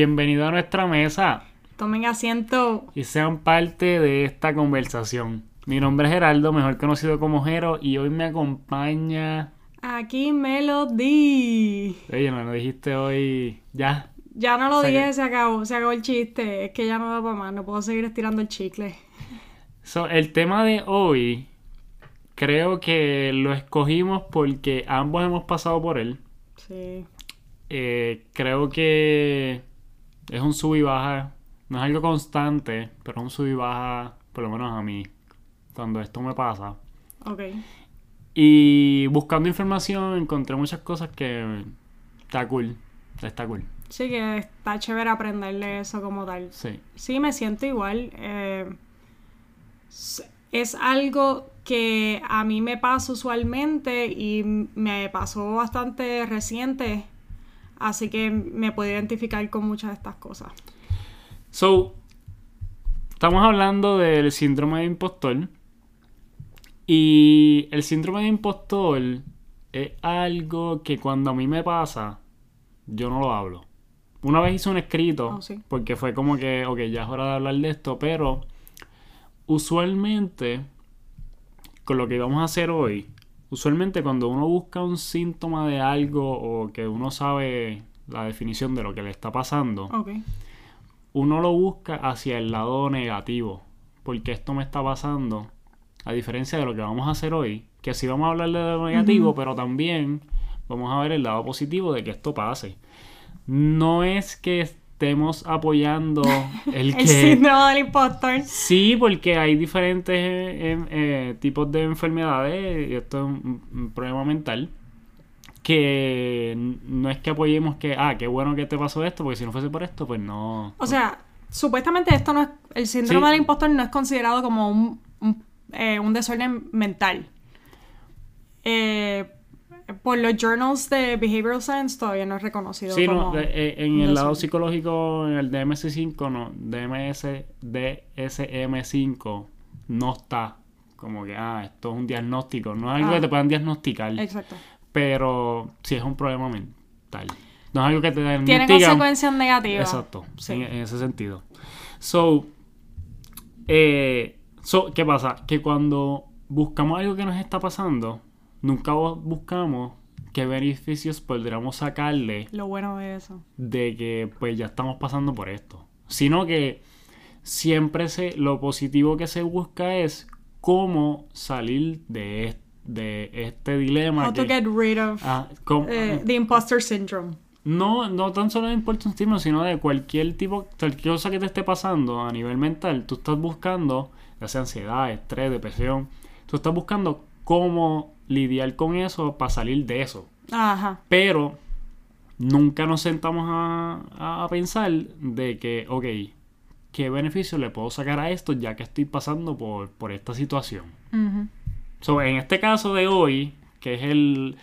bienvenido a nuestra mesa Tomen asiento. y sean parte de esta conversación. Mi nombre es Geraldo, mejor conocido como Jero, y hoy me acompaña... Aquí Melody. Oye, no lo dijiste hoy ya. Ya no lo dije, que- se acabó, se acabó el chiste. Es que ya no da para más, no puedo seguir estirando el chicle. So, el tema de hoy creo que lo escogimos porque ambos hemos pasado por él. Sí. Eh, creo que es un sub y baja. No es algo constante, pero es un sub y baja, por lo menos a mí, cuando esto me pasa. Ok. Y buscando información encontré muchas cosas que está cool. Está cool. Sí, que está chévere aprenderle eso como tal. Sí. Sí, me siento igual. eh, es algo que a mí me pasa usualmente y me pasó bastante reciente. Así que me puedo identificar con muchas de estas cosas. So, estamos hablando del síndrome de impostor. Y el síndrome de impostor es algo que cuando a mí me pasa, yo no lo hablo. Una vez hice un escrito, Oh, sí. porque fue como que, ok, ya es hora de hablar de esto, pero usualmente, con lo que vamos a hacer hoy, usualmente cuando uno busca un síntoma de algo o que uno sabe la definición de lo que le está pasando, uno lo busca hacia el lado negativo. Porque esto me está pasando. A diferencia de lo que vamos a hacer hoy. Que sí vamos a hablar de lo negativo, pero también vamos a ver el lado positivo de que esto pase. No es que estemos apoyando el que... Síndrome del impostor. Sí, porque hay diferentes eh, em, eh, tipos de enfermedades, y esto es un, un problema mental, que no es que apoyemos que, ah, qué bueno que te pasó esto, porque si no fuese por esto, pues no. O sea, supuestamente esto no es. El síndrome Sí. del impostor no es considerado como un, un, eh, un desorden mental. Eh, por los journals de Behavioral Science todavía no es reconocido Sí, como. no, eh, en el lado psicológico, en el DMS5, no, DMS, DSM5, no está como que, ah, esto es un diagnóstico, no es algo Ah. que te puedan diagnosticar, Exacto. pero sí es un problema mental. No es algo que te Tiene diagnostican. consecuencias negativas. Exacto, Sí. en, en ese sentido. So, eh, so, ¿qué pasa? Que cuando buscamos algo que nos está pasando, nunca bu- buscamos qué beneficios podríamos sacarle Lo bueno de eso. de que pues ya estamos pasando por esto. Sino que siempre se, lo positivo que se busca es cómo salir de, es- de este dilema. How to get rid of Ah, eh, the imposter syndrome. no, no tan solo de Important Stimulus, sino de cualquier tipo, cualquier cosa que te esté pasando a nivel mental. Tú estás buscando, ya sea ansiedad, estrés, depresión, tú estás buscando cómo lidiar con eso para salir de eso. Ajá. Pero nunca nos sentamos a, a pensar de que, ok, ¿qué beneficio le puedo sacar a esto ya que estoy pasando por, por esta situación? So, en este caso de hoy, que es el,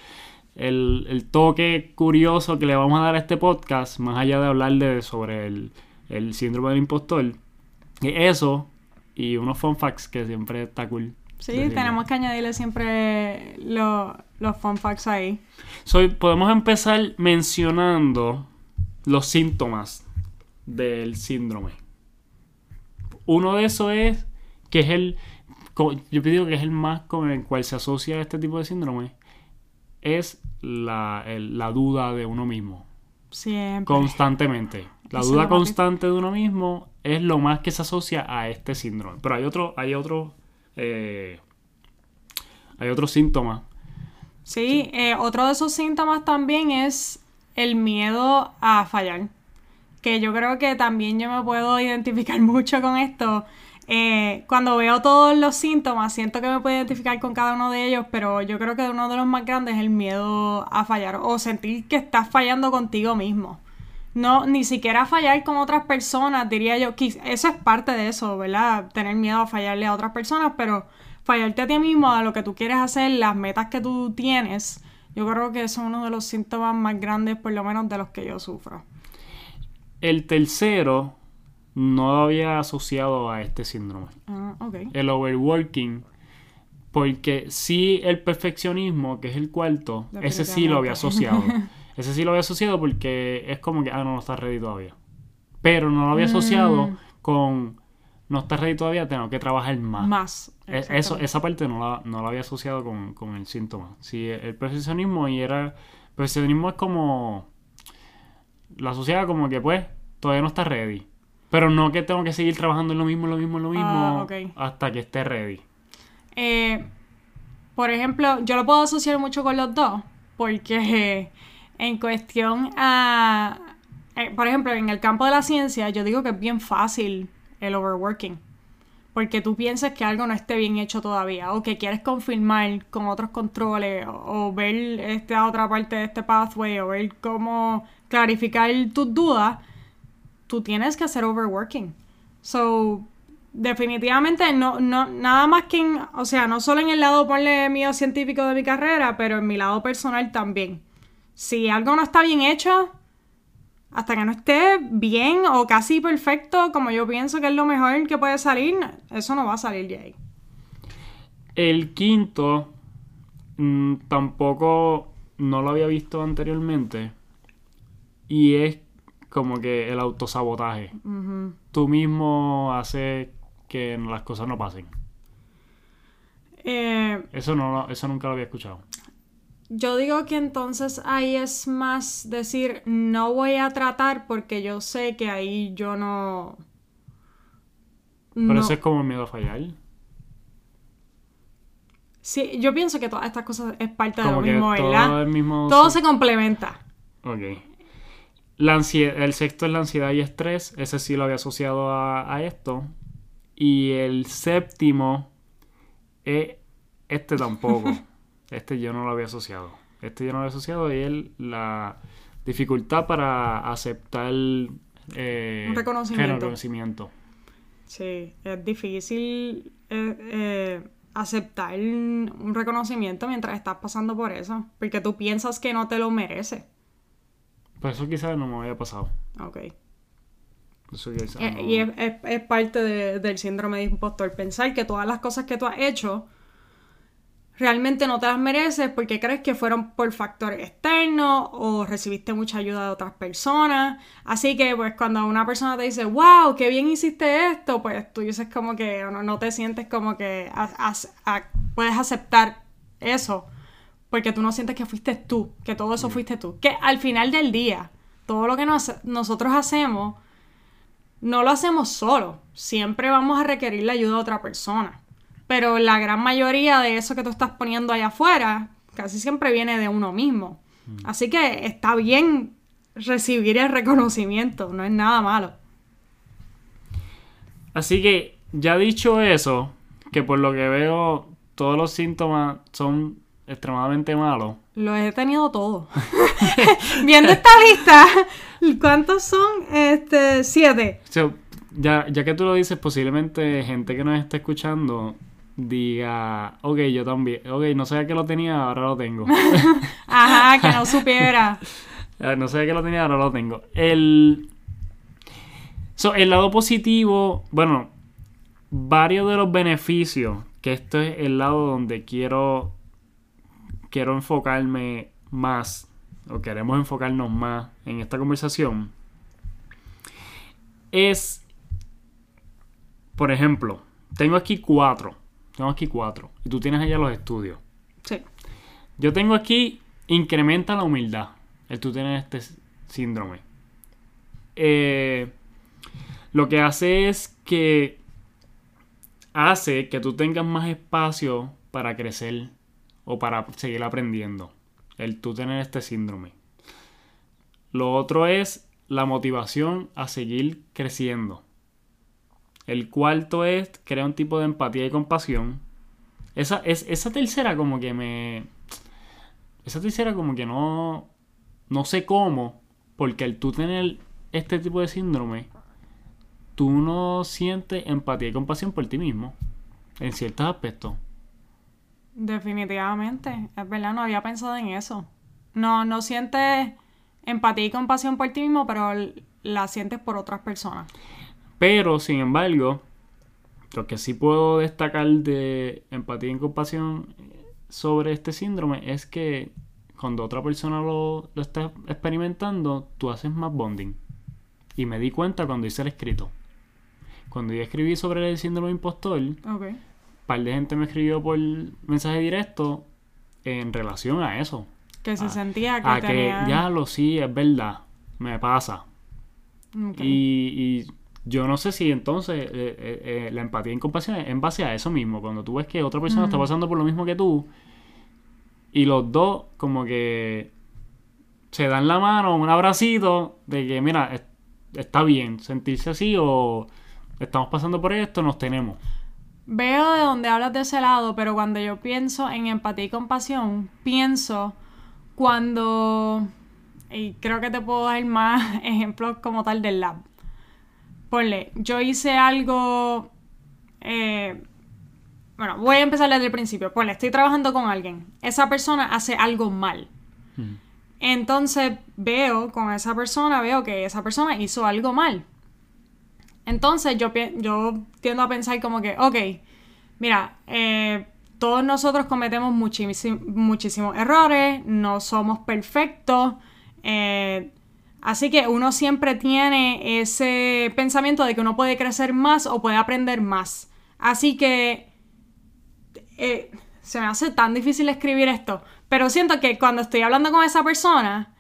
el, el toque curioso que le vamos a dar a este podcast, más allá de hablar de, sobre el, el síndrome del impostor, es eso y unos fun facts que siempre está cool. Sí, tenemos que añadirle siempre lo- los fun facts ahí. So, podemos empezar mencionando los síntomas del síndrome. Uno de esos es que es el. Yo digo que es el más con el cual se asocia este tipo de síndrome. Es la, el- la duda de uno mismo. Siempre. Constantemente. La duda constante de uno mismo es lo más que se asocia a este síndrome. Pero hay otro, hay otro. Eh, hay otros síntomas. Sí, eh, otro de esos síntomas también es el miedo a fallar. Que yo creo que también yo me puedo identificar mucho con esto. Eh, cuando veo todos los síntomas, siento que me puedo identificar con cada uno de ellos, pero yo creo que uno de los más grandes es el miedo a fallar o sentir que estás fallando contigo mismo. No, ni siquiera fallar con otras personas, diría yo. Eso es parte de eso, ¿verdad? Tener miedo a fallarle a otras personas, pero fallarte a ti mismo, a lo que tú quieres hacer, las metas que tú tienes, yo creo que eso es uno de los síntomas más grandes, por lo menos de los que yo sufro. El tercero no lo había asociado a este síndrome. Ah, ok. El overworking. Porque sí el perfeccionismo, que es el cuarto, ese sí lo había asociado. Ese sí lo había asociado porque es como que, ah, no, no está ready todavía. Pero no lo había asociado con no estar ready todavía, tengo que trabajar más. Más. E- Eso, esa parte no la, no la había asociado con, con el síntoma. Sí, el perfeccionismo y era. Perfeccionismo es como. La asociaba como que, pues, todavía no está ready. Pero no que tengo que seguir trabajando en lo mismo, lo mismo, en lo mismo. Ah, ok. Hasta que esté ready. Eh, por ejemplo, yo lo puedo asociar mucho con los dos, porque en cuestión a, eh, por ejemplo, en el campo de la ciencia, yo digo que es bien fácil el overworking, porque tú piensas que algo no esté bien hecho todavía, o que quieres confirmar con otros controles, o, ver esta otra parte de este pathway, o ver cómo clarificar tus dudas, tú tienes que hacer overworking. So, definitivamente no, no, nada más que en, o sea, no solo en el lado ponle mío científico de mi carrera, pero en mi lado personal también. Si algo no está bien hecho, hasta que no esté bien o casi perfecto, como yo pienso que es lo mejor que puede salir, eso no va a salir de ahí. El quinto. mm, tampoco. No lo había visto anteriormente. Y es como que el autosabotaje. Tú mismo haces que las cosas no pasen. Eh, Eso no eso nunca lo había escuchado. Yo digo que entonces ahí es más decir, no voy a tratar porque yo sé que ahí yo no... Pero eso es como el miedo a fallar. Sí, yo pienso que todas estas cosas es parte de Como lo que mismo, todo ¿verdad? mismo. Todo se complementa. Ok. La ansie- el sexto es la ansiedad y estrés. Ese sí lo había asociado a, a esto. Y el séptimo es este tampoco. este yo no lo había asociado. Este yo no lo había asociado y es la dificultad para aceptar eh, Un reconocimiento. reconocimiento. Sí, es difícil eh, eh, aceptar un reconocimiento mientras estás pasando por eso, porque tú piensas que no te lo mereces. Pues eso quizás no me había pasado. Ok. Eso quizás Eh, no- Y es, es- es parte de- del síndrome de impostor, pensar que todas las cosas que tú has hecho realmente no te las mereces porque crees que fueron por factores externos o recibiste mucha ayuda de otras personas. Así que pues cuando una persona te dice, wow, qué bien hiciste esto, pues tú dices como que no, no te sientes como que a- puedes aceptar eso porque tú no sientes que fuiste tú, que todo eso fuiste tú. Que al final del día, todo lo que nos- nosotros hacemos no lo hacemos solo. Siempre vamos a requerir la ayuda de otra persona. Pero la gran mayoría de eso que tú estás poniendo allá afuera casi siempre viene de uno mismo. Así que está bien recibir el reconocimiento, no es nada malo. Así que, ya dicho eso, que por lo que veo todos los síntomas son extremadamente malos. Lo he tenido todo. Viendo esta lista, ¿cuántos son? Este, siete. Ya, ya que tú lo dices, posiblemente gente que nos esté escuchando diga, ok, yo también, ok, no sabía que lo tenía, ahora lo tengo. Ajá, que no supiera. Ah, no sabía que lo tenía, ahora lo tengo. El, so, el lado positivo, bueno, varios de los beneficios, que esto es el lado donde quiero, quiero enfocarme más, o queremos enfocarnos más en esta conversación, es, por ejemplo, tengo aquí cuatro, tengo aquí cuatro, y tú tienes allá los estudios. Sí. Yo tengo aquí, incrementa la humildad, el tú tienes este síndrome. Eh, lo que hace es que hace que tú tengas más espacio para crecer o para seguir aprendiendo. El tú tener este síndrome. Lo otro es la motivación a seguir creciendo. El cuarto es crear un tipo de empatía y compasión. Esa, es, esa tercera como que me... Esa tercera como que no... No sé cómo. Porque al tú tener este tipo de síndrome, tú no sientes empatía y compasión por ti mismo. En ciertos aspectos. Definitivamente, es verdad, no había pensado en eso. No, no sientes empatía y compasión por ti mismo, pero la sientes por otras personas. Pero, sin embargo, lo que sí puedo destacar de empatía y compasión sobre este síndrome es que cuando otra persona lo, lo está experimentando, tú haces más bonding. Y me di cuenta cuando hice el escrito. Cuando yo escribí sobre el síndrome impostor, un par de gente me escribió por mensaje directo en relación a eso. Que se Ah, sentía que A que ya lo sí, es verdad, me pasa. Ok. Y, y yo no sé si entonces eh, eh, eh, la empatía y compasión es en base a eso mismo. Cuando tú ves que otra persona está pasando por lo mismo que tú y los dos como que se dan la mano, un abracito de que mira, es- está bien sentirse así o estamos pasando por esto, nos tenemos. Veo de donde hablas de ese lado, pero cuando yo pienso en empatía y compasión, pienso cuando... Y creo que te puedo dar más ejemplos como tal del lab. Ponle, yo hice algo... eh, bueno, voy a empezar desde el principio. Ponle, estoy trabajando con alguien. Esa persona hace algo mal. Entonces veo con esa persona, veo que esa persona hizo algo mal. Entonces yo, yo tiendo a pensar como que, ok, mira, eh, todos nosotros cometemos muchísim- muchísimos errores, no somos perfectos, eh, así que uno siempre tiene ese pensamiento de que uno puede crecer más o puede aprender más. Así que eh, se me hace tan difícil escribir esto, pero siento que cuando estoy hablando con esa persona,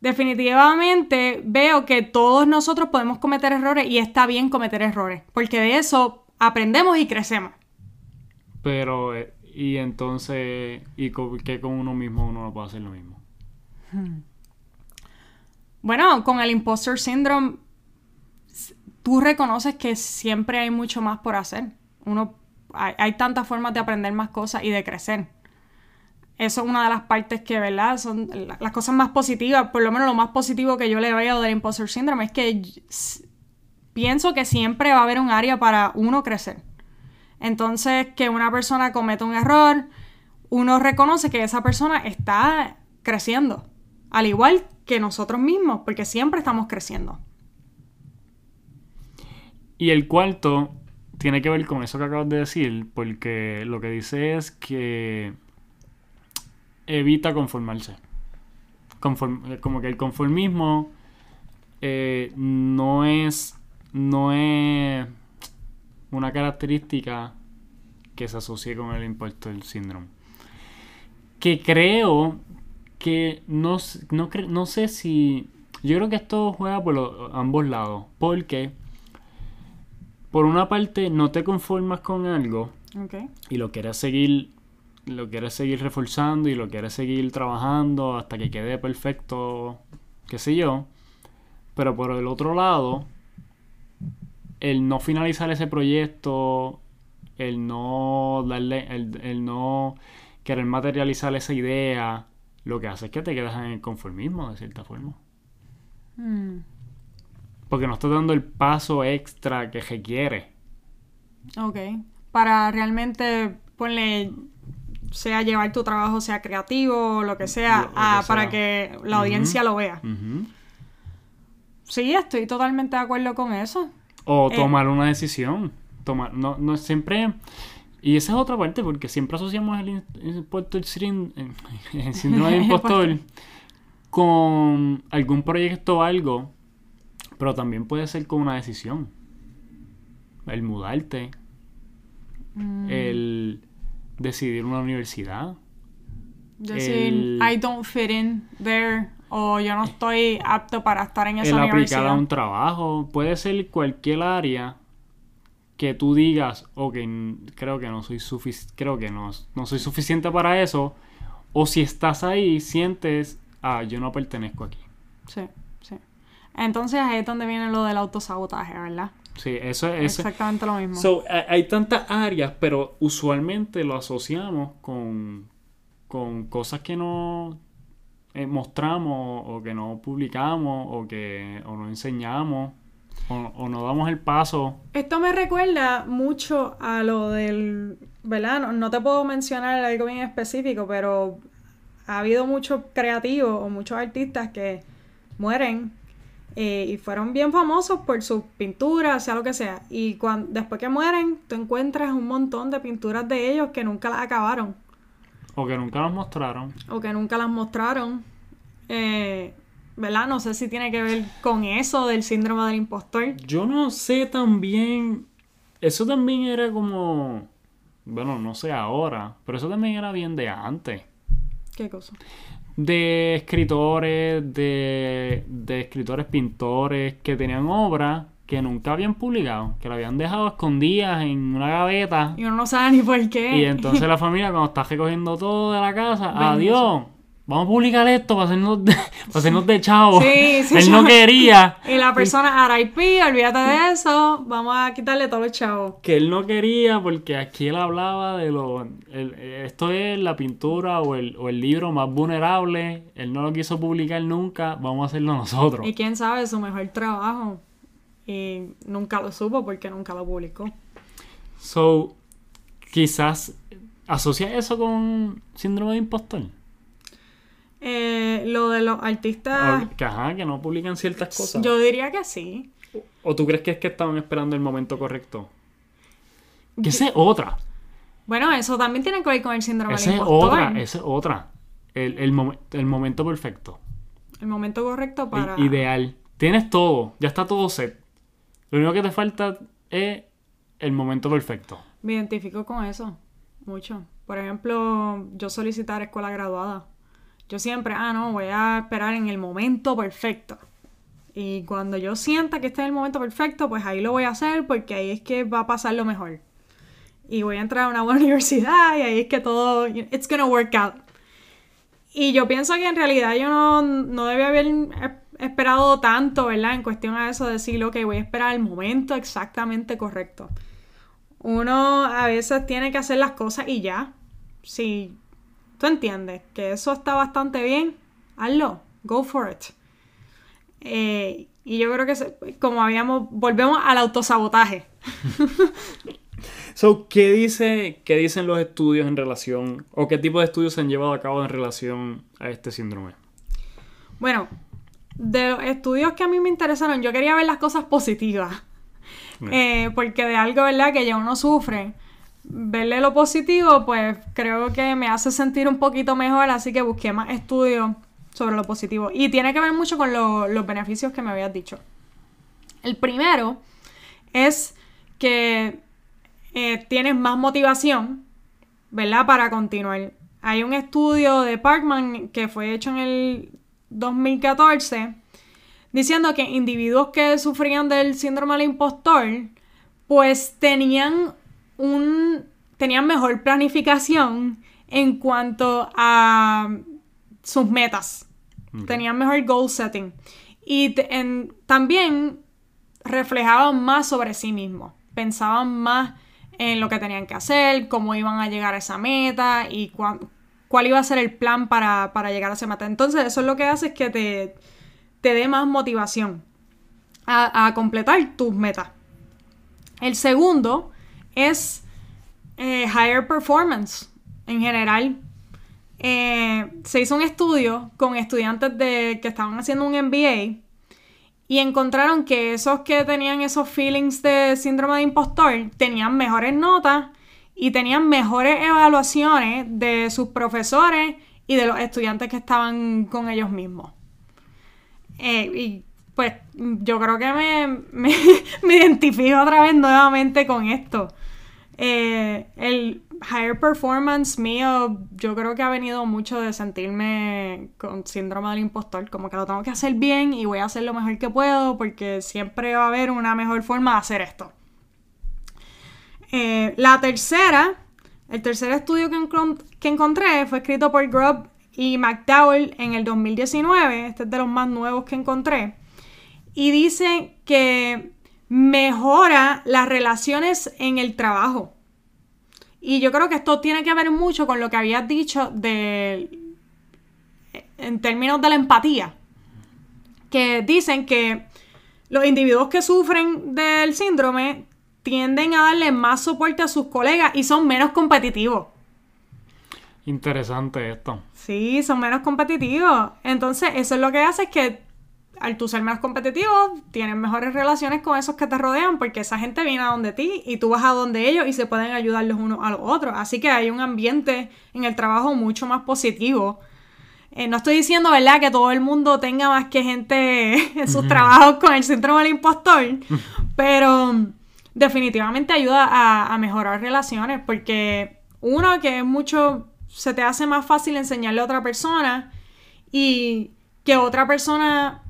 definitivamente veo que todos nosotros podemos cometer errores y está bien cometer errores, porque de eso aprendemos y crecemos. Pero, eh, y entonces, ¿y que con uno mismo uno no puede hacer lo mismo? Bueno, con el imposter syndrome, tú reconoces que siempre hay mucho más por hacer. Uno, hay, tantas formas de aprender más cosas y de crecer. Eso es una de las partes que, ¿verdad? Son la- las cosas más positivas, por lo menos lo más positivo que yo le veo del imposter syndrome es que pienso que siempre va a haber un área para uno crecer. Entonces, que una persona cometa un error, uno reconoce que esa persona está creciendo, al igual que nosotros mismos, porque siempre estamos creciendo. Y el cuarto tiene que ver con eso que acabas de decir, porque lo que dice es que evita conformarse. Conform- como que el conformismo eh, no es no es una característica que se asocie con el impuesto del síndrome. Que creo que no, no, no sé si... Yo creo que esto juega por los- ambos lados. Porque por una parte no te conformas con algo y lo quieres seguir lo quieres seguir reforzando y lo quieres seguir trabajando hasta que quede perfecto, qué sé yo. Pero por el otro lado, el no finalizar ese proyecto, el no darle, el, el no querer materializar esa idea, lo que hace es que te quedas en el conformismo, de cierta forma. Mm, Porque no estás dando el paso extra que requiere. ok. Para realmente, ponle, sea llevar tu trabajo, sea creativo, lo que sea, Lo- lo que a- sea. para que la audiencia lo vea. Sí, estoy totalmente de acuerdo con eso. O Eh. tomar una decisión. Tomar, no, no siempre. Y esa es otra parte, porque siempre asociamos el, el impostor síndrome- el síndrome del impostor con algún proyecto o algo, pero también puede ser con una decisión. El mudarte, Mm, el decidir una universidad. decir, el- I don't fit in there, o yo no estoy apto para estar en esa el aplicar universidad. a un trabajo. Puede ser cualquier área que tú digas, ok, creo que no soy sufic- creo que no, no soy suficiente para eso. O si estás ahí, sientes, ah, yo no pertenezco aquí. Sí, sí. Entonces ahí es donde viene lo del autosabotaje, ¿verdad? Sí, eso es... Exactamente lo mismo. So, hay tantas áreas, pero usualmente lo asociamos con, con cosas que no eh, mostramos o que no publicamos o que o no enseñamos o, o no damos el paso. Esto me recuerda mucho a lo del, ¿verdad? No, no te puedo mencionar algo bien específico, pero ha habido muchos creativos o muchos artistas que mueren eh, y fueron bien famosos por sus pinturas, sea lo que sea. Y cuando, después que mueren, tú encuentras un montón de pinturas de ellos que nunca las acabaron O que nunca nos mostraron. o que nunca las mostraron. Eh, ¿verdad? No sé si tiene que ver con eso del síndrome del impostor. Yo no sé también. Eso también era como. Bueno, no sé ahora, pero eso también era bien de antes. ¿Qué cosa? De escritores, de, de escritores pintores que tenían obras que nunca habían publicado, que la habían dejado escondidas en una gaveta. Y uno no sabe ni por qué. Y entonces la familia, cuando está recogiendo todo de la casa, adiós, vamos a publicar esto para hacernos de, para hacernos de chavo. Sí, sí, Él no quería. Y la persona, RIP, olvídate de eso, vamos a quitarle todos los chavos. Que él no quería porque aquí él hablaba de lo... el- esto es la pintura o el, o el libro más vulnerable. Él no lo quiso publicar nunca. Vamos a hacerlo nosotros. Y quién sabe, su mejor trabajo. Y nunca lo supo porque nunca lo publicó. So, quizás asocia eso con síndrome de impostor. Eh, lo de los artistas, O que, ajá, que no publican ciertas cosas. yo diría que sí. ¿O tú crees que es que estaban esperando el momento correcto? Que esa es otra. Bueno, eso también tiene que ver con el síndrome Esa del es impostor. otra. Esa es otra. El, el, momen- el momento perfecto. El momento correcto el para... ideal. Tienes todo. Ya está todo set. Lo único que te falta es el momento perfecto. Me identifico con eso, mucho. Por ejemplo, yo solicitar escuela graduada. Yo siempre, ah, no, voy a esperar en el momento perfecto. Y cuando yo sienta que esté en el momento perfecto, pues ahí lo voy a hacer porque ahí es que va a pasar lo mejor. Y voy a entrar a una buena universidad y ahí es que todo, it's gonna work out. Y yo pienso que en realidad yo no, no debía haber esperado tanto, ¿verdad? En cuestión a eso, de decir, ok, voy a esperar el momento exactamente correcto. Uno a veces tiene que hacer las cosas y ya. Si tú entiendes que eso está bastante bien, hazlo. Go for it. Eh, y yo creo que, como habíamos, volvemos al autosabotaje. So, ¿qué, dice, ¿Qué dicen los estudios en relación, o qué tipo de estudios se han llevado a cabo en relación a este síndrome? Bueno, de los estudios que a mí me interesaron, yo quería ver las cosas positivas. Eh, porque de algo, ¿verdad? Que ya uno sufre. Verle lo positivo, pues creo que me hace sentir un poquito mejor, así que busqué más estudios sobre lo positivo. Y tiene que ver mucho con lo- los beneficios que me habías dicho. El primero es que eh, tienes más motivación, ¿verdad? Para continuar. Hay un estudio de Parkman que fue hecho en el 2014 diciendo que individuos que sufrían del síndrome del impostor pues tenían un tenían mejor planificación en cuanto a sus metas. Tenían mejor goal setting. Y te- en- también reflejaban más sobre sí mismos. Pensaban más en lo que tenían que hacer, cómo iban a llegar a esa meta y cuán- cuál iba a ser el plan para, para llegar a esa meta. Entonces, eso es lo que hace es que te, te dé más motivación a, a completar tus metas. El segundo es eh, higher performance en general. Eh, se hizo un estudio con estudiantes que estaban haciendo un MBA y encontraron que esos que tenían esos feelings de síndrome de impostor tenían mejores notas y tenían mejores evaluaciones de sus profesores y de los estudiantes que estaban con ellos mismos. Eh, y pues yo creo que me, me, me identifico otra vez nuevamente con esto. Eh, el higher performance mío, yo creo que ha venido mucho de sentirme con síndrome del impostor, como que lo tengo que hacer bien y voy a hacer lo mejor que puedo porque siempre va a haber una mejor forma de hacer esto. Eh, la tercera, el tercer estudio que, que encontré fue escrito por Grubb y McDowell en el 2019, este es de los más nuevos que encontré, y dice que mejora las relaciones en el trabajo. Y yo creo que esto tiene que ver mucho con lo que habías dicho de, en términos de la empatía, que dicen que los individuos que sufren del síndrome tienden a darle más soporte a sus colegas y son menos competitivos. Interesante esto. Sí, son menos competitivos. Entonces, eso es lo que hace es que al tú ser menos competitivo, tienes mejores relaciones con esos que te rodean porque esa gente viene a donde ti y tú vas a donde ellos y se pueden ayudar los unos a los otros. Así que hay un ambiente en el trabajo mucho más positivo eh, no estoy diciendo, ¿verdad?, que todo el mundo tenga más que gente en sus trabajos con el síndrome del impostor, pero definitivamente ayuda a, a mejorar relaciones porque uno que es mucho, se te hace más fácil enseñarle a otra persona y que otra persona,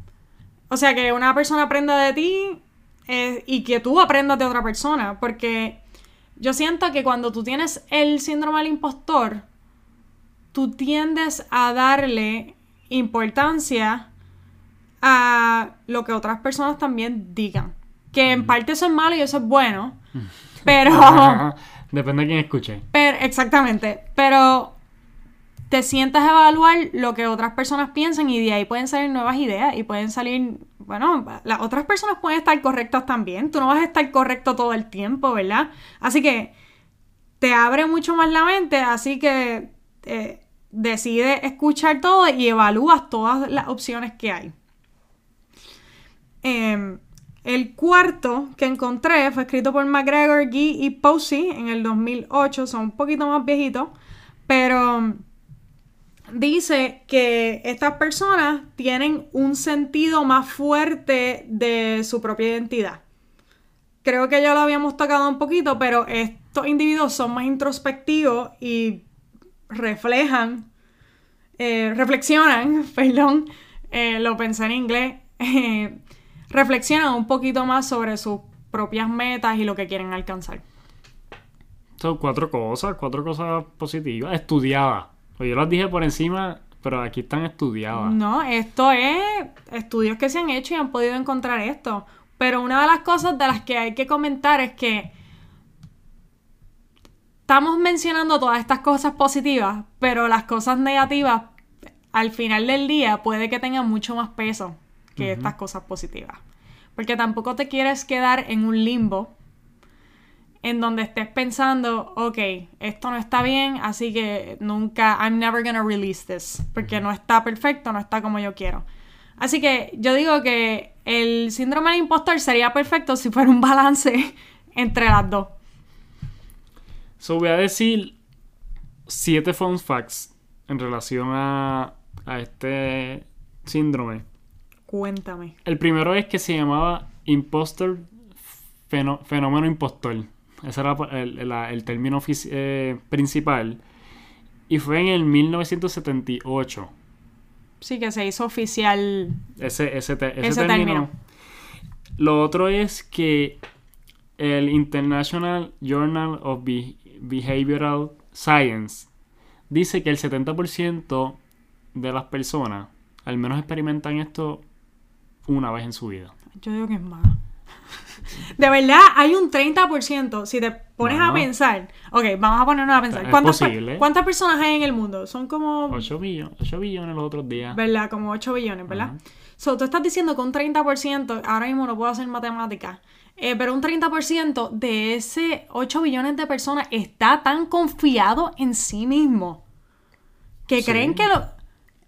o sea, que una persona aprenda de ti eh, y que tú aprendas de otra persona, porque yo siento que cuando tú tienes el síndrome del impostor, tú tiendes a darle importancia a lo que otras personas también digan. Que en parte eso es malo y eso es bueno, pero... Depende de quién escuche. Pero, exactamente, pero te sientas a evaluar lo que otras personas piensan y de ahí pueden salir nuevas ideas y pueden salir, bueno, las otras personas pueden estar correctas también, tú no vas a estar correcto todo el tiempo, ¿verdad? Así que te abre mucho más la mente, así que eh, decide escuchar todo y evalúas todas las opciones que hay. Em, el cuarto que encontré fue escrito por McGregor, Gee y Posey en el 2008, son un poquito más viejitos, pero dice que estas personas tienen un sentido más fuerte de su propia identidad. Creo que ya lo habíamos tocado un poquito, pero estos individuos son más introspectivos y reflejan, eh, reflexionan, perdón, eh, lo pensé en inglés, reflexionan un poquito más sobre sus propias metas y lo que quieren alcanzar. Son cuatro cosas, cuatro cosas positivas, estudiadas. Pues yo las dije por encima, pero aquí están estudiadas. No, esto es estudios que se han hecho y han podido encontrar esto. Pero una de las cosas de las que hay que comentar es que estamos mencionando todas estas cosas positivas, pero las cosas negativas al final del día puede que tengan mucho más peso que estas cosas positivas. Porque tampoco te quieres quedar en un limbo en donde estés pensando, ok, esto no está bien, así que nunca, I'm never gonna release this, porque no está perfecto, no está como yo quiero. Así que yo digo que el síndrome del impostor sería perfecto si fuera un balance entre las dos. So voy a decir siete fun facts en relación a, a este síndrome. Cuéntame. El primero es que se llamaba impostor fenómeno impostor. Ese era el, término eh, principal. Y fue en el 1978. Sí, que se hizo oficial ese, ese, término. Lo otro es que el International Journal of Behavioral Science dice que el 70% de las personas al menos experimentan esto una vez en su vida. Yo digo que es más. De verdad, hay un 30%. Si te pones a pensar. Ok, vamos a ponernos a pensar. ¿Cuántas, ¿Cuántas, personas hay en el mundo? Son como. 8 billones, 8 billones los otros días. ¿Verdad? Como 8 billones, ¿verdad? So, tú estás diciendo que un 30%, ahora mismo no puedo hacer matemáticas, eh, pero un 30% de ese 8 billones de personas está tan confiado en sí mismo que creen que lo.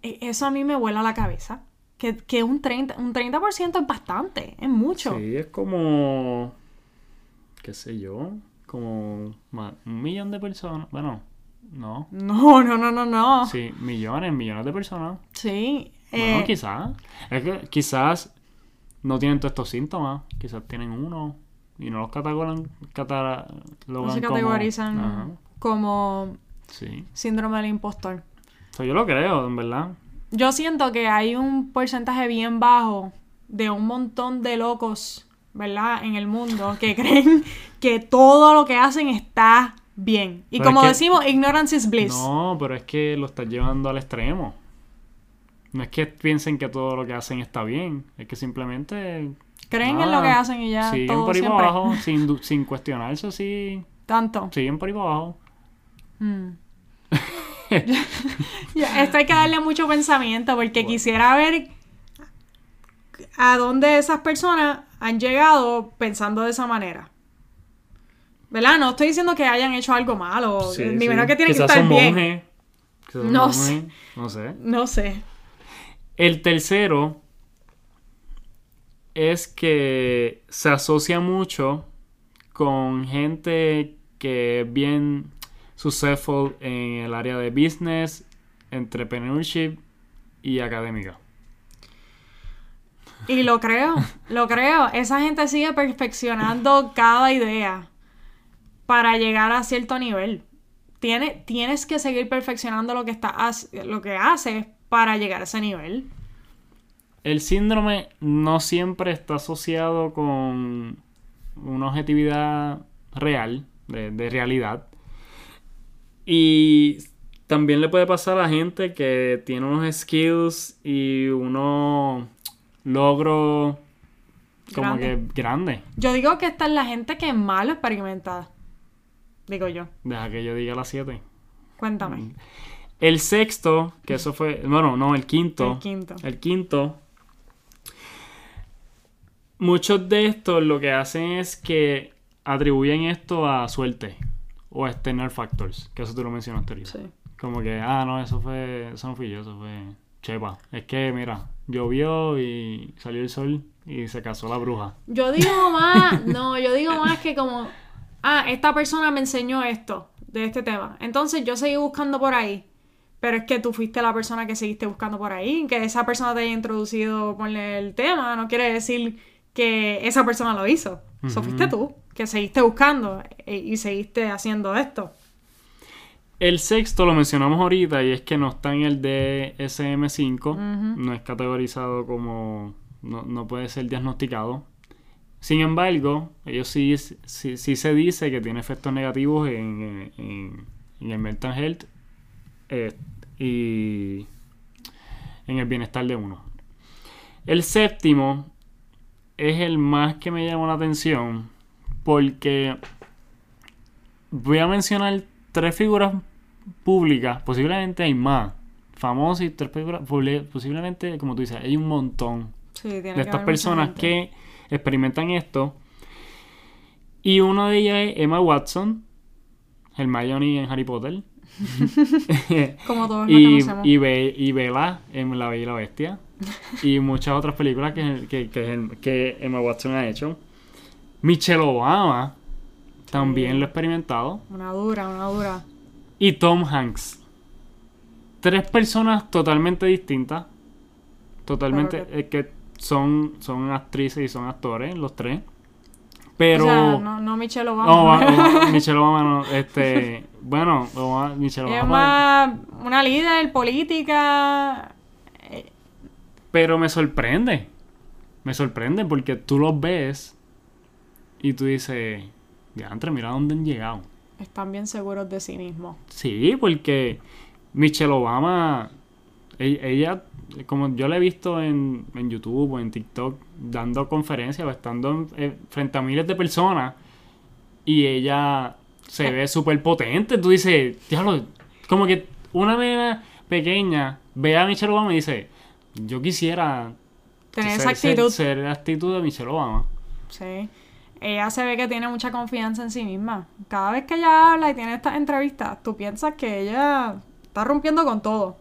E, eso a mí me vuela la cabeza. Que, un 30%, un 30 es bastante, es mucho. Sí, es como, qué sé yo, como un millón de personas. Bueno, no. No, no, no, no, no. Sí, millones, millones de personas. Sí. Bueno, eh, quizás. Es que quizás no tienen todos estos síntomas. Quizás tienen uno y no los catalogan, no se categorizan como, sí. síndrome del impostor. yo lo creo, en verdad yo siento que hay un porcentaje bien bajo de un montón de locos, ¿verdad? En el mundo que creen que todo lo que hacen está bien. Y como decimos, ignorance is bliss. No, pero es que lo estás llevando al extremo. No es que piensen que todo lo que hacen está bien, es que simplemente... Creen en lo que hacen y ya siguen por ahí abajo, sin, sin cuestionarse así. Tanto. Siguen por ahí abajo. Mm. Esto hay que darle mucho pensamiento porque quisiera ver a dónde esas personas han llegado pensando de esa manera. ¿Verdad? No estoy diciendo que hayan hecho algo malo. ni menos que tienen que estar bien. no sé. No sé. No sé. El tercero es que se asocia mucho con gente que bien successful en el área de business, entrepreneurship y académica. Y lo creo, lo creo. Esa gente sigue perfeccionando cada idea para llegar a cierto nivel. Tiene, tienes que seguir perfeccionando lo que, está, lo que haces para llegar a ese nivel. El síndrome no siempre está asociado con una objetividad real, de, de realidad. Y también le puede pasar a la gente que tiene unos skills y unos logros como que grandes. Yo digo que esta es la gente que es malo experimentada. Digo yo. Deja que yo diga las siete. Cuéntame. El sexto, que eso fue. Bueno, no, el quinto. El quinto. El quinto. Muchos de estos lo que hacen es que atribuyen esto a suerte o external factors, que eso tú lo mencionaste ahorita. Sí. Como que, ah, no, eso fue. Eso no fui yo, eso fue. Chepa. Es que, mira, llovió y salió el sol y se casó la bruja. Yo digo más, no, yo digo más que como, ah, esta persona me enseñó esto, de este tema. Entonces yo seguí buscando por ahí. Pero es que tú fuiste la persona que seguiste buscando por ahí, que esa persona te haya introducido con el tema, no quiere decir que esa persona lo hizo. Eso fuiste tú, que seguiste buscando e, y seguiste haciendo esto. El sexto lo mencionamos ahorita y es que no está en el DSM5, no es categorizado como, no, puede ser diagnosticado. Sin embargo, ellos sí, sí, se dice que tiene efectos negativos en, el mental health eh, y en el bienestar de uno. El séptimo es el más que me llamó la atención porque voy a mencionar tres figuras públicas, posiblemente hay más famosas y tres figuras, posiblemente, como tú dices, hay un montón de estas personas que experimentan esto. Y una de ellas es Emma Watson, Hermione en Harry Potter. como todos y, y, y Bella en La Bella y la Bestia. y muchas otras películas que, que, que Emma Watson ha hecho. Michelle Obama también lo ha experimentado. Una dura, una dura. Y Tom Hanks. Tres personas totalmente distintas. Totalmente. Que... que son, son actrices y son actores, los tres. Pero. O sea, no, no Michelle Obama. No, Michelle Obama no. Este. Bueno, Michelle Obama. Es una líder política. Pero me sorprende. Me sorprende porque tú los ves y tú dices entre mira dónde han llegado. Están bien seguros de sí mismos. Sí, porque Michelle Obama, e-, ella, como yo la he visto en, YouTube o en TikTok, dando conferencias o estando eh, frente a miles de personas, y ella se eh. ve súper potente. Tú dices, diablo, como que una nena pequeña ve a Michelle Obama y dice, yo quisiera tener esa actitud. Ser, la actitud de Michelle Obama. Sí ella se ve que tiene mucha confianza en sí misma. Cada vez que ella habla y tiene estas entrevistas, tú piensas que ella está rompiendo con todo.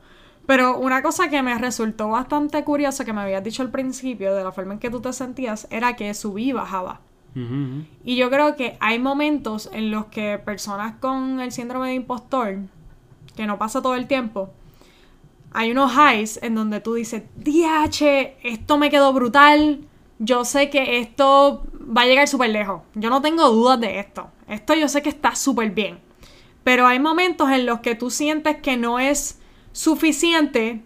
Pero una cosa que me resultó bastante curiosa que me habías dicho al principio de la forma en que tú te sentías era que subí y bajaba. Y yo creo que hay momentos en los que personas con el síndrome de impostor, que no pasa todo el tiempo, hay unos highs en donde tú dices, DH, esto me quedó brutal, yo sé que esto va a llegar súper lejos. Yo no tengo dudas de esto. Esto yo sé que está súper bien. Pero hay momentos en los que tú sientes que no es suficiente.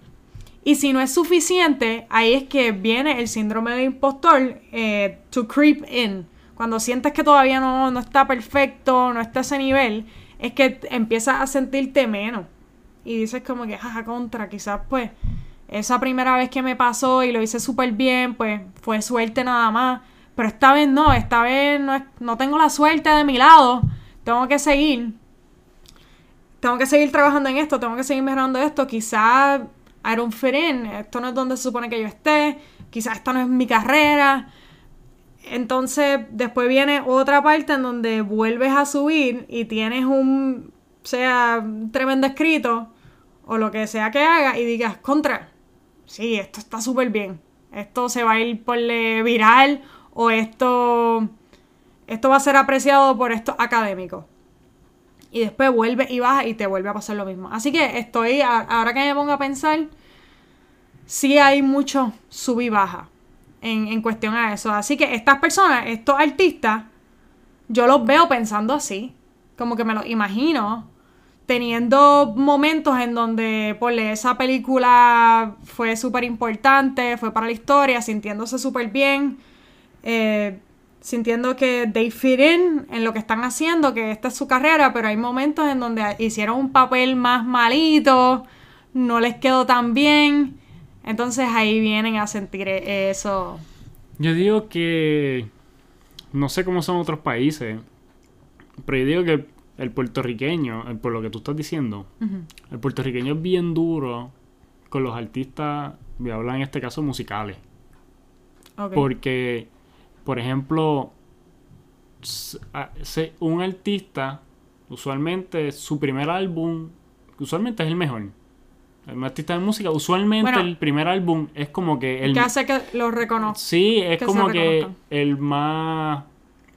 Y si no es suficiente, ahí es que viene el síndrome de impostor eh, to creep in. Cuando sientes que todavía no, no está perfecto, no está a ese nivel, es que empiezas a sentirte menos. Y dices como que, jaja, contra, quizás pues esa primera vez que me pasó y lo hice súper bien, pues fue suerte nada más. Pero esta vez no, esta vez no, no tengo la suerte de mi lado. Tengo que seguir. Tengo que seguir trabajando en esto, tengo que seguir mejorando esto. Quizás I don't fit. Esto no es donde se supone que yo esté. Quizás esta no es mi carrera. Entonces, después viene otra parte en donde vuelves a subir y tienes un, sea, un tremendo escrito o lo que sea que haga y digas, contra, sí, esto está súper bien, esto se va a ir por viral o esto, esto va a ser apreciado por estos académicos. Y después vuelve y baja y te vuelve a pasar lo mismo. Así que estoy, ahora que me pongo a pensar, sí hay mucho sub y baja en, en cuestión a eso. Así que estas personas, estos artistas, yo los veo pensando así. Como que me los imagino teniendo momentos en donde, por esa película fue súper importante, fue para la historia, sintiéndose súper bien, eh, sintiendo que they fit in en lo que están haciendo, que esta es su carrera, pero hay momentos en donde hicieron un papel más malito, no les quedó tan bien, entonces ahí vienen a sentir eso. Yo digo que no sé cómo son otros países, pero yo digo que el puertorriqueño, eh, por lo que tú estás diciendo, el puertorriqueño es bien duro con los artistas, voy a hablar en este caso musicales. Porque, por ejemplo, un artista, usualmente su primer álbum, usualmente es el mejor. El artista de música, usualmente el primer álbum es como que el... Que hace que lo reconozca. Sí, es como que el más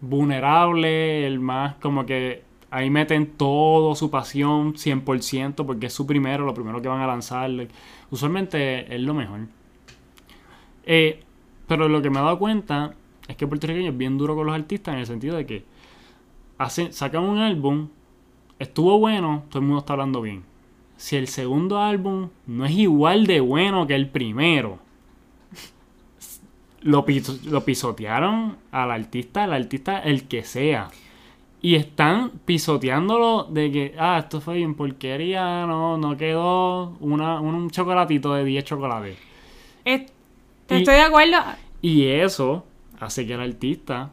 vulnerable, el más como que ahí meten todo su pasión 100% porque es su primero, lo primero que van a lanzar. Usualmente es lo mejor. Eh, pero lo que me he dado cuenta es que Puerto Rico es bien duro con los artistas en el sentido de que hacen, sacan un álbum, estuvo bueno, todo el mundo está hablando bien. Si el segundo álbum no es igual de bueno que el primero, lo, lo pisotearon al artista, al artista el que sea. Y están pisoteándolo de que, ah, esto fue bien porquería, no, no quedó una, un chocolatito de 10 chocolates. estoy de acuerdo. Y eso hace que el artista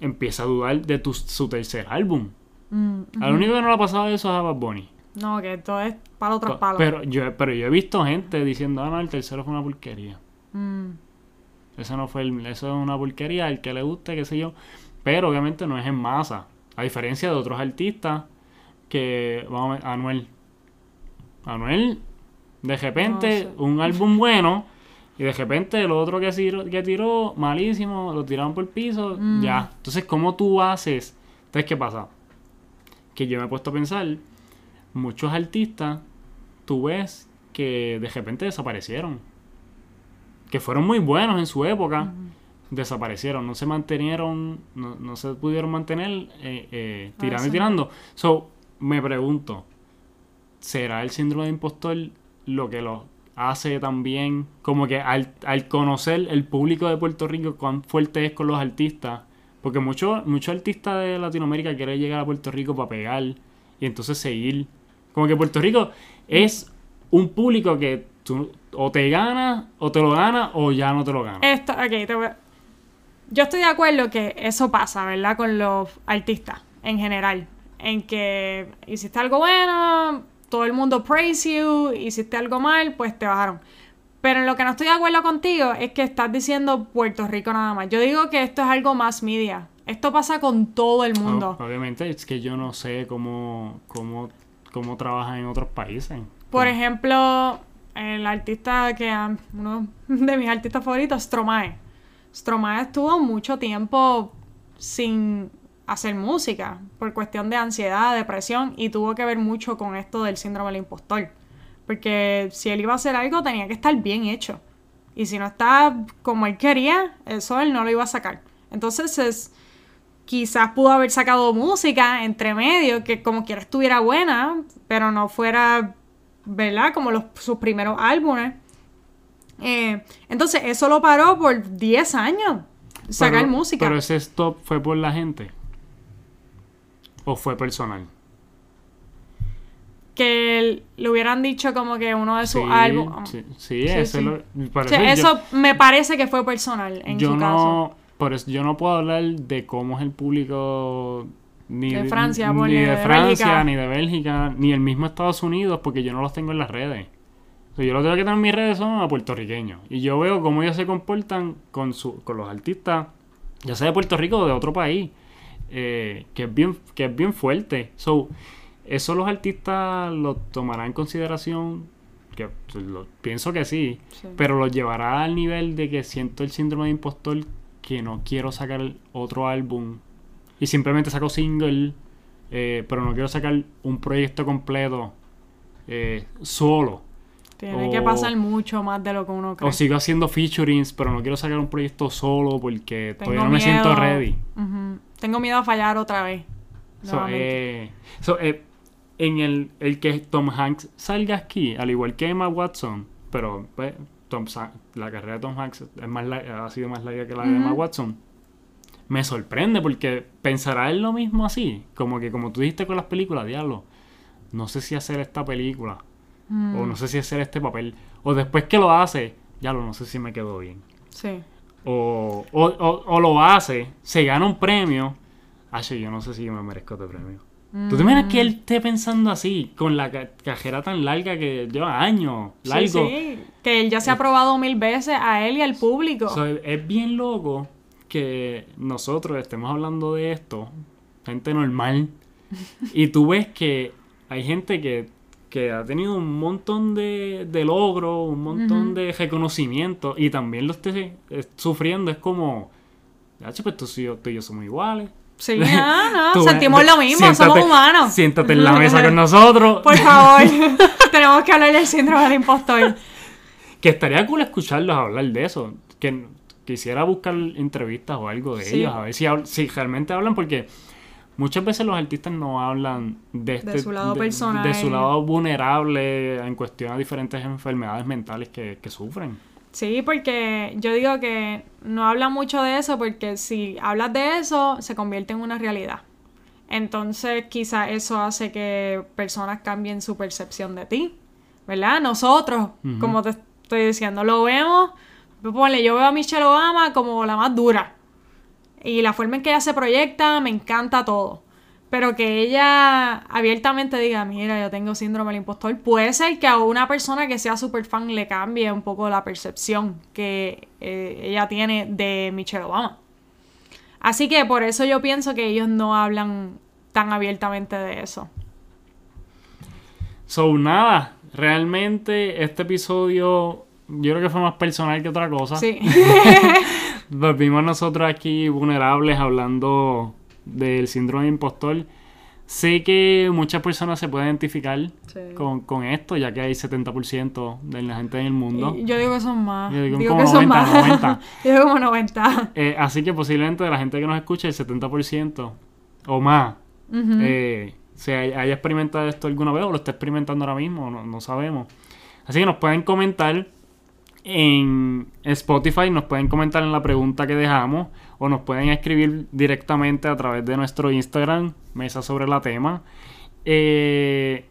empiece a dudar de su tercer álbum. Mm, Al único que no le ha pasado eso es a Bad Bunny. No, que esto es para otras palos. Pero yo, pero yo he visto gente diciendo, ah, no, el tercero fue una porquería. Mm. Eso no fue el, eso es una porquería, el que le guste, qué sé yo. Pero obviamente no es en masa. A diferencia de otros artistas que, vamos a ver, Anuel. Anuel, de repente, un álbum bueno, y de repente el otro que tiró, que tiró malísimo, lo tiraron por el piso, mm. ya. Entonces, ¿cómo tú haces? Entonces, ¿qué pasa? Que yo me he puesto a pensar, muchos artistas, tú ves que de repente desaparecieron. Que fueron muy buenos en su época desaparecieron, no se mantenieron, no, se pudieron mantener eh, eh, ah, tirando y tirando. So, me pregunto, ¿será el síndrome de impostor lo que lo hace también? Como que al, conocer el público de Puerto Rico, cuán fuerte es con los artistas, porque muchos mucho artistas de Latinoamérica quieren llegar a Puerto Rico para pegar y entonces seguir. Como que Puerto Rico es un público que tú o te gana, o te lo gana, o ya no te lo gana. Esto, ok, te voy a yo estoy de acuerdo que eso pasa, ¿verdad? Con los artistas en general. En que hiciste algo bueno, todo el mundo praise you, hiciste algo mal, pues te bajaron. Pero en lo que no estoy de acuerdo contigo es que estás diciendo Puerto Rico nada más. Yo digo que esto es algo más media. Esto pasa con todo el mundo. obviamente es que yo no sé cómo, cómo, cómo trabajan en otros países. Por ejemplo, el artista que uno de mis artistas favoritos, Stromae. Stromae estuvo mucho tiempo sin hacer música por cuestión de ansiedad, depresión y tuvo que ver mucho con esto del síndrome del impostor. Porque si él iba a hacer algo tenía que estar bien hecho. Y si no está como él quería, eso él no lo iba a sacar. Entonces es, quizás pudo haber sacado música entre medio que como quiera estuviera buena, pero no fuera, ¿verdad? Como sus primeros álbumes. Eh, entonces, eso lo paró por 10 años. Sacar música. Pero ese stop fue por la gente. ¿O fue personal? Que le hubieran dicho como que uno de sus álbumes. Sí, sí, eso, me parece que fue personal en yo su no, Por eso yo no puedo hablar de cómo es el público ni de Francia, ni, de, Francia, ni de Bélgica, ni el mismo Estados Unidos, porque yo no los tengo en las redes yo lo tengo que tener en mis redes son a puertorriqueños. Y yo veo cómo ellos se comportan con, su, con los artistas, ya sea de Puerto Rico o de otro país, eh, que, es bien, que es bien fuerte. So, eso los artistas lo tomarán en consideración, que pienso que sí, pero lo llevará al nivel de que siento el síndrome de impostor que no quiero sacar otro álbum y simplemente saco single, eh, pero no quiero sacar un proyecto completo eh, solo Tiene que pasar mucho más de lo que uno cree. O sigo haciendo featurings, pero no quiero sacar un proyecto solo porque todavía no me siento ready. Tengo miedo a fallar otra vez. Eh, eh, en el, el, que Tom Hanks salga aquí, al igual que Emma Watson, pero pues, Tom, la carrera de Tom Hanks es más ha sido más larga que la de Emma Watson. Me sorprende porque pensará él lo mismo así. Como que, como tú dijiste con las películas, diablo. No sé si hacer esta película o mm. no sé si hacer este papel. O después que lo hace, ya lo no sé si me quedó bien. Sí. O, o, lo hace, se gana un premio. Ay, yo no sé si yo me merezco este premio. ¿Tú te imaginas que él mm. esté pensando así, con la cajera tan larga que lleva años, largo? Sí, que él ya se ha probado mil veces a él y al público. es bien loco que nosotros estemos hablando de esto, gente normal, y tú ves que hay gente que que ha tenido un montón de, de logros, un montón de reconocimiento y también lo esté eh, sufriendo. Es como, pues tú, y yo somos iguales. Sí, no, no, sentimos lo mismo, somos humanos. Siéntate en la mesa con nosotros. Por favor, tenemos que hablar del síndrome del impostor. Que estaría cool escucharlos hablar de eso. Que quisiera buscar entrevistas o algo de ellos, a ver si, si realmente hablan, porque muchas veces los artistas no hablan de, este, su lado personal. De su lado vulnerable en cuestión a diferentes enfermedades mentales que, sufren. Sí, porque yo digo que no habla mucho de eso porque si hablas de eso se convierte en una realidad. Entonces quizá eso hace que personas cambien su percepción de ti, ¿verdad? Nosotros, como te estoy diciendo, lo vemos, ponle, yo veo a Michelle Obama como la más dura, y la forma en que ella se proyecta, me encanta todo. Pero que ella abiertamente diga, mira, yo tengo síndrome del impostor, puede ser que a una persona que sea súper fan le cambie un poco la percepción que eh, ella tiene de Michelle Obama. Así que por eso yo pienso que ellos no hablan tan abiertamente de eso. So, nada, realmente este episodio yo creo que fue más personal que otra cosa. Sí. Volvimos nosotros aquí vulnerables hablando del síndrome de impostor. Sé que muchas personas se pueden identificar con, esto, ya que hay 70% de la gente en el mundo. yo digo que son más. Yo digo, como que 90, son más. 90. yo digo como 90. Eh, así que posiblemente de la gente que nos escucha, el 70% o más, eh, se haya, experimentado esto alguna vez o lo está experimentando ahora mismo, no, no sabemos. Así que nos pueden comentar en Spotify nos pueden comentar en la pregunta que dejamos o nos pueden escribir directamente a través de nuestro Instagram, Mesa sobre la tema. Eh,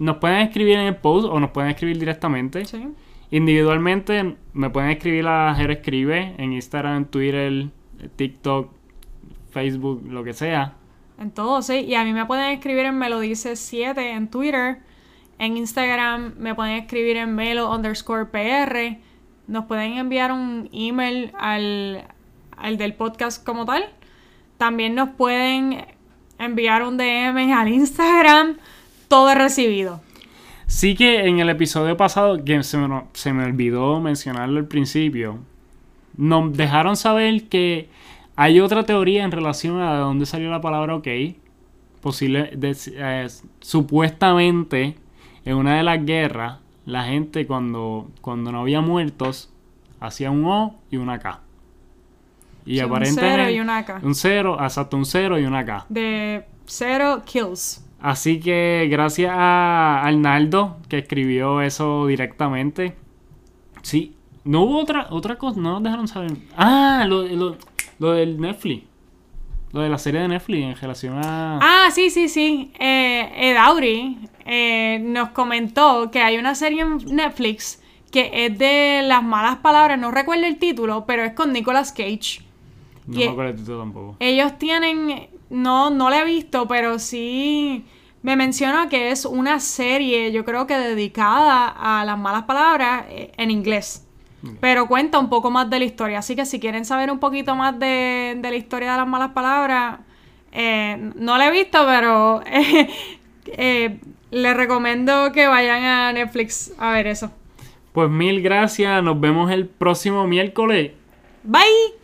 nos pueden escribir en el post o nos pueden escribir directamente. Individualmente me pueden escribir a Jero Escribe en Instagram, Twitter, TikTok, Facebook, lo que sea. En todo, sí. Y a mí me pueden escribir en Melodice7 en Twitter en Instagram me pueden escribir en melo underscore PR. Nos pueden enviar un email al, del podcast como tal. También nos pueden enviar un DM al Instagram. Todo es recibido. Sí que en el episodio pasado, que se me, se me olvidó mencionarlo al principio, nos dejaron saber que hay otra teoría en relación a de dónde salió la palabra ok. Posible, eh, supuestamente en una de las guerras, la gente cuando, cuando no había muertos, hacía un O y una K. Y aparentemente. Un cero y una K. Un cero, exacto, un cero y una K. De cero kills. Así que gracias a Arnaldo que escribió eso directamente. Sí, no hubo otra, otra cosa, no nos dejaron saber. Ah, lo, lo, lo del Netflix. Lo de la serie de Netflix en relación a. Ah, sí, sí, sí. Eh, Ed Auri eh, nos comentó que hay una serie en Netflix que es de las malas palabras, no recuerdo el título, pero es con Nicolas Cage. No me acuerdo el título tampoco. Ellos tienen. No, no la he visto, pero sí. Me mencionó que es una serie, yo creo que dedicada a las malas palabras eh, en inglés. Pero cuenta un poco más de la historia. Así que si quieren saber un poquito más de, la historia de las malas palabras, eh, no la he visto, pero eh, les recomiendo que vayan a Netflix a ver eso. Pues mil gracias. Nos vemos el próximo miércoles. Bye.